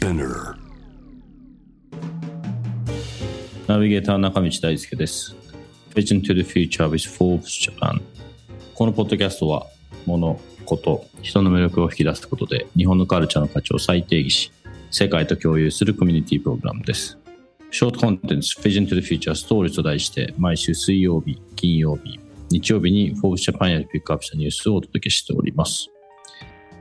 Spinner ナビゲーター中道大輔です。Vision to the Future with Forbes Japan このポッドキャストは物、こと、人の魅力を引き出すことで日本のカルチャーの価値を再定義し世界と共有するコミュニティプログラムです。ショートコンテンツ Vision to the Future Stories と題して毎週水曜日、金曜日、日曜日に Forbes Japan よりピックアップしたニュースをお届けしております。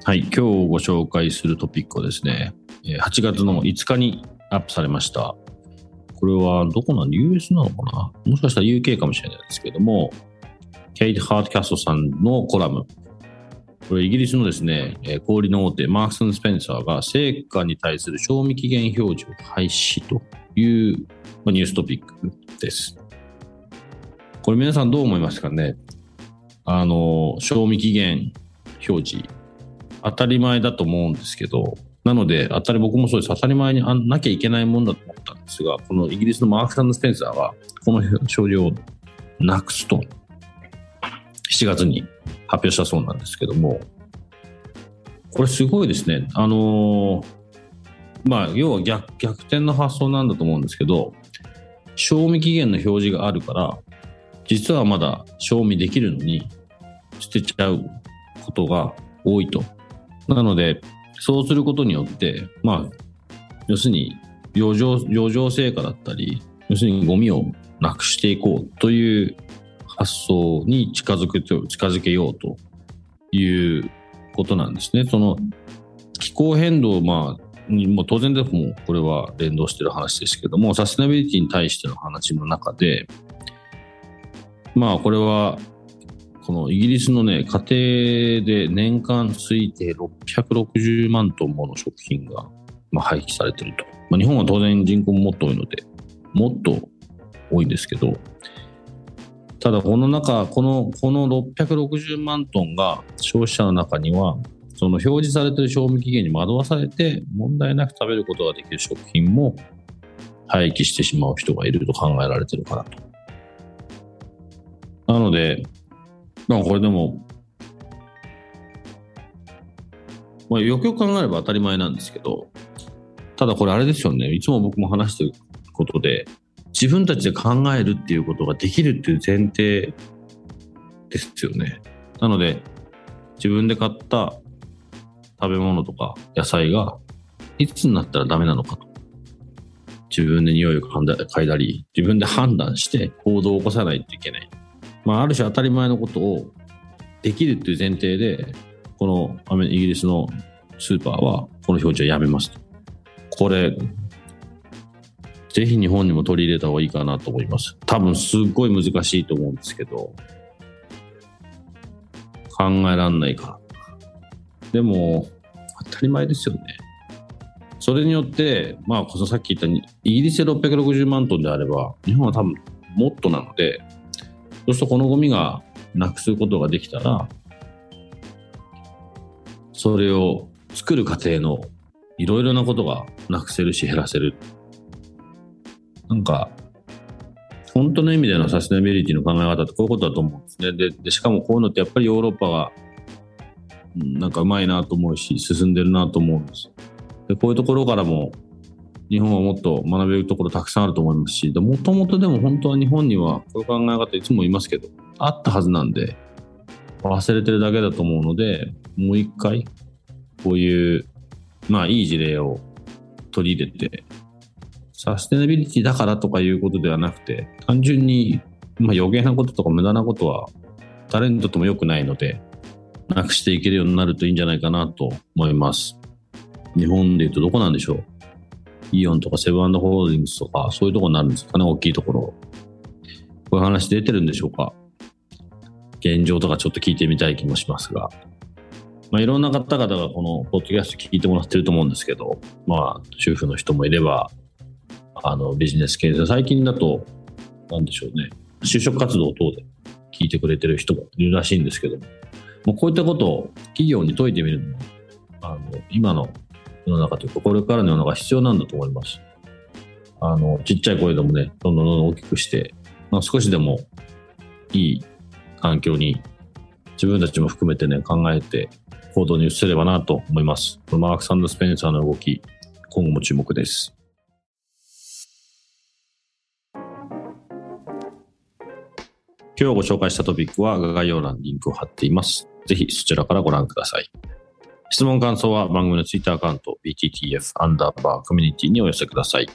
はい、今日ご紹介するトピックはですね、8月の5日にアップされました。これはどこなの ?US なのかな？もしかしたら UK かもしれないですけども、ケイト・ハートキャストさんのコラム。これイギリスのですね、え小売の大手マークス・スペンサーが成果に対する賞味期限表示を廃止というニューストピックです。これ皆さんどう思いますかね？あの、賞味期限表示。当たり前だと思うんですけど、なので、当たり僕もそうです。当たり前にあなきゃいけないもんだと思ったんですが、このイギリスのマークススペンサーが、この症状をなくすと、7月に発表したそうなんですけども、これすごいですね。あのーまあ、要は逆逆転の発想なんだと思うんですけど、賞味期限の表示があるから、実はまだ賞味できるのに、捨てちゃうことが多いと。なので、そうすることによって、まあ、要するに余剰、余剰成果だったり、要するにゴミをなくしていこうという発想に近づく、近づけようということなんですね。その気候変動、まあ、もう当然でもこれは連動してる話ですけども、サステナビリティに対しての話の中で、まあこれはこのイギリスのね、家庭で年間推定660万トンもの食品が、まあ、廃棄されてると。まあ、日本は当然人口ももっと多いので、もっと多いんですけど、ただこの中、この、この660万トンが消費者の中には、その表示されている賞味期限に惑わされて問題なく食べることができる食品も廃棄してしまう人がいると考えられてるかなと。なので、まあこれでも、まあ、よくよく考えれば当たり前なんですけど、ただこれあれですよね、いつも僕も話してることで、自分たちで考えるっていうことができるっていう前提ですよね。なので、自分で買った食べ物とか野菜がいつになったらダメなのかと。自分で匂いを嗅いだり、自分で判断して行動を起こさないといけない。まあ、ある種当たり前のことをできるっていう前提で、このイギリスのスーパーはこの表示をやめますと。これ、ぜひ日本にも取り入れた方がいいかなと思います。多分すっごい難しいと思うんですけど、考えらんないから。でも、当たり前ですよね。それによって、まあ、こそさっき言ったイギリスで660万トンであれば、日本は多分もっとなので、そうするとこのゴミがなくすことができたら、それを作る過程のいろいろなことがなくせるし減らせる。なんか、本当の意味でのサステナビリティの考え方ってこういうことだと思うんですね。で、でしかもこういうのってやっぱりヨーロッパが、うんなんかうまいなと思うし、進んでるなと思うんです。で、こういうところからも、日本はもっと学べるところたくさんあると思いますし、もともとでも本当は日本にはこういう考え方いつも言いますけど、あったはずなんで、忘れてるだけだと思うので、もう一回、こういう、まあいい事例を取り入れて、サステナビリティだからとかいうことではなくて、単純に、まあ、余計なこととか無駄なことは誰にとっても良くないので、なくしていけるようになるといいんじゃないかなと思います。日本で言うとどこなんでしょう？イオンとかセブンホールディングスとか、そういうところになるんですかね、大きいところ。こういう話出てるんでしょうか現状とかちょっと聞いてみたい気もしますが。まあ、いろんな方々がこのポッドキャスト聞いてもらってると思うんですけど、まあ、主婦の人もいれば、あの、ビジネス系で、最近だと、なんでしょうね、就職活動等で聞いてくれてる人もいるらしいんですけど、もうこういったことを企業に解いてみるのも、あの、今の世の中というか、これからの世の中必要なんだと思います。あの、ちっちゃい声でもね、どんどんどんどん大きくして、まあ、少しでもいい環境に自分たちも含めてね、考えて行動に移せればなと思います。マーク・サンド・スペンサーの動き、今後も注目です。今日ご紹介したトピックは概要欄にリンクを貼っています。ぜひそちらからご覧ください。質問感想は番組のツイッターアカウント BTTF アンダーバーコミュニティにお寄せください。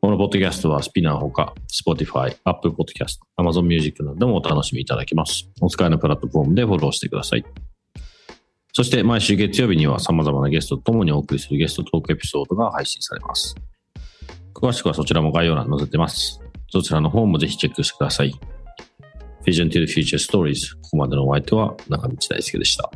このポッドキャストはスピナーほか Spotify、Apple Podcast、Amazon Music などでもお楽しみいただけます。お使いのプラットフォームでフォローしてください。そして毎週月曜日には様々なゲストと共にお送りするゲストトークエピソードが配信されます。詳しくはそちらも概要欄に載せてます。そちらの方もぜひチェックしてください。Vision to the Future Stories ここまでのお相手は中道大輔でした。